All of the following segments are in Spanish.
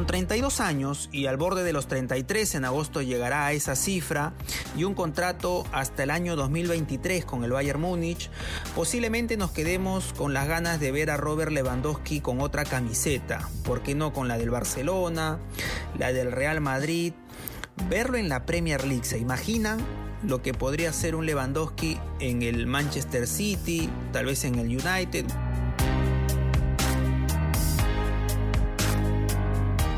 Con 32 años y al borde de los 33 en agosto llegará a esa cifra y un contrato hasta el año 2023 con el Bayern Múnich, posiblemente nos quedemos con las ganas de ver a Robert Lewandowski con otra camiseta, ¿por qué no con la del Barcelona, la del Real Madrid? Verlo en la Premier League, ¿se imaginan? Lo que podría ser un Lewandowski en el Manchester City, tal vez en el United.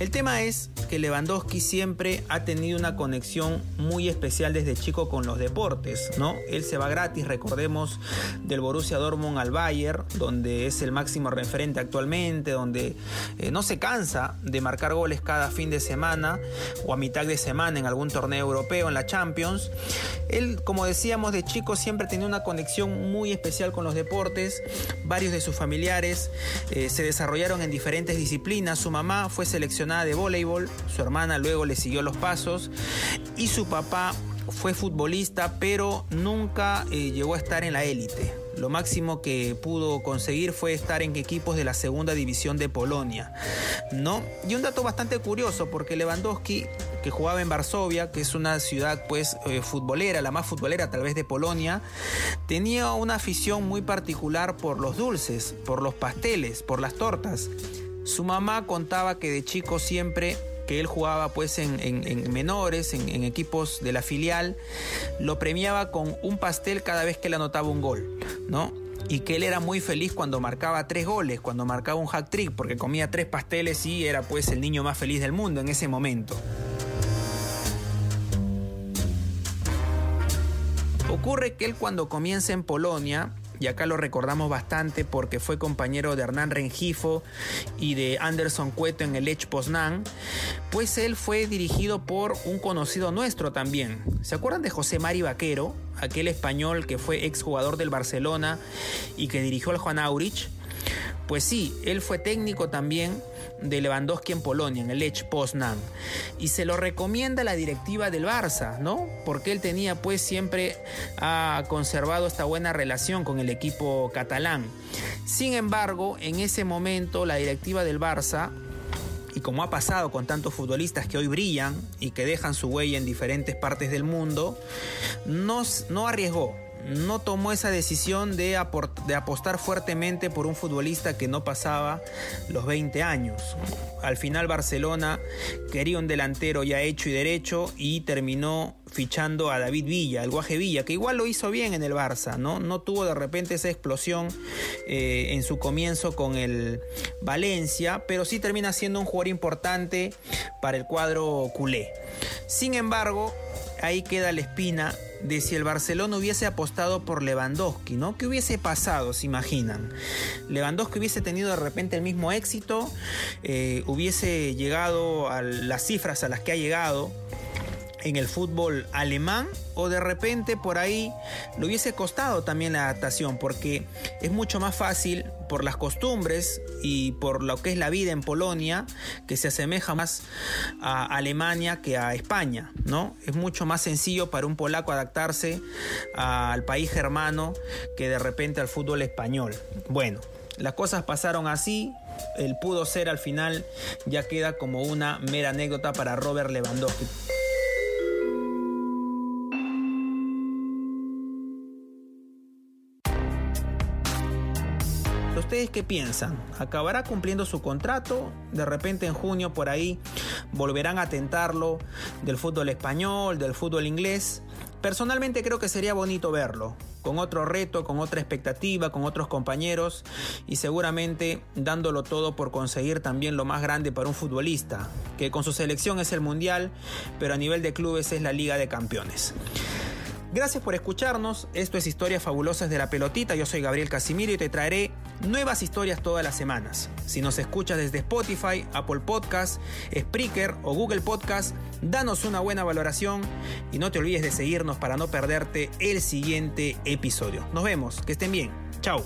El tema es que Lewandowski siempre ha tenido una conexión muy especial desde chico con los deportes, ¿no? Él se va gratis, recordemos, del Borussia Dortmund al Bayern, donde es el máximo referente actualmente, donde eh, no se cansa de marcar goles cada fin de semana o a mitad de semana en algún torneo europeo, en la Champions. Él, como decíamos, de chico siempre tenía una conexión muy especial con los deportes. Varios de sus familiares eh, se desarrollaron en diferentes disciplinas. Su mamá fue seleccionada de voleibol, su hermana luego le siguió los pasos y su papá fue futbolista pero nunca eh, llegó a estar en la élite. Lo máximo que pudo conseguir fue estar en equipos de la segunda división de Polonia. ¿no? Y un dato bastante curioso, porque Lewandowski, que jugaba en Varsovia, que es una ciudad pues eh, futbolera, la más futbolera tal vez de Polonia, tenía una afición muy particular por los dulces, por los pasteles, por las tortas. Su mamá contaba que de chico siempre que él jugaba pues en, menores, en, equipos de la filial, lo premiaba con un pastel cada vez que le anotaba un gol, ¿no? Y que él era muy feliz cuando marcaba tres goles, cuando marcaba un hack trick, porque comía tres pasteles y era pues el niño más feliz del mundo en ese momento. Ocurre que él cuando comienza en Polonia, y acá lo recordamos bastante porque fue compañero de Hernán Rengifo y de Anderson Cueto en el Lech Poznan, pues él fue dirigido por un conocido nuestro también. ¿Se acuerdan de José Mari Vaquero, aquel español que fue exjugador del Barcelona y que dirigió al Juan Aurich? Pues sí, él fue técnico también de Lewandowski en Polonia, en el Lech Poznan. Y se lo recomienda la directiva del Barça, ¿no? Porque él tenía pues siempre ha conservado esta buena relación con el equipo catalán. Sin embargo, en ese momento la directiva del Barça y como ha pasado con tantos futbolistas que hoy brillan y que dejan su huella en diferentes partes del mundo, no, no arriesgó, no tomó esa decisión de, apostar fuertemente por un futbolista que no pasaba los 20 años. Al final Barcelona quería un delantero ya hecho y derecho y terminó fichando a David Villa, el Guaje Villa, que igual lo hizo bien en el Barça, ¿no? No tuvo de repente esa explosión eh, en su comienzo con el Valencia, pero sí termina siendo un jugador importante para el cuadro culé. Sin embargo, ahí queda la espina de si el Barcelona hubiese apostado por Lewandowski, ¿no? ¿Qué hubiese pasado, se imaginan? Lewandowski hubiese tenido de repente el mismo éxito, eh, hubiese llegado a las cifras a las que ha llegado en el fútbol alemán o de repente por ahí le hubiese costado también la adaptación porque es mucho más fácil por las costumbres y por lo que es la vida en Polonia que se asemeja más a Alemania que a España, ¿no? Es mucho más sencillo para un polaco adaptarse al país germano que de repente al fútbol español. Bueno, las cosas pasaron así, el pudo ser al final ya queda como una mera anécdota para Robert Lewandowski. ¿Ustedes qué piensan? ¿Acabará cumpliendo su contrato? De repente en junio por ahí volverán a tentarlo del fútbol español, del fútbol inglés. Personalmente creo que sería bonito verlo, con otro reto, con otra expectativa, con otros compañeros y seguramente dándolo todo por conseguir también lo más grande para un futbolista, que con su selección es el Mundial, pero a nivel de clubes es la Liga de Campeones. Gracias por escucharnos, esto es Historias Fabulosas de la Pelotita, yo soy Gabriel Casimiro y te traeré nuevas historias todas las semanas. Si nos escuchas desde Spotify, Apple Podcast, Spreaker o Google Podcast, danos una buena valoración y no te olvides de seguirnos para no perderte el siguiente episodio. Nos vemos, que estén bien. Chao.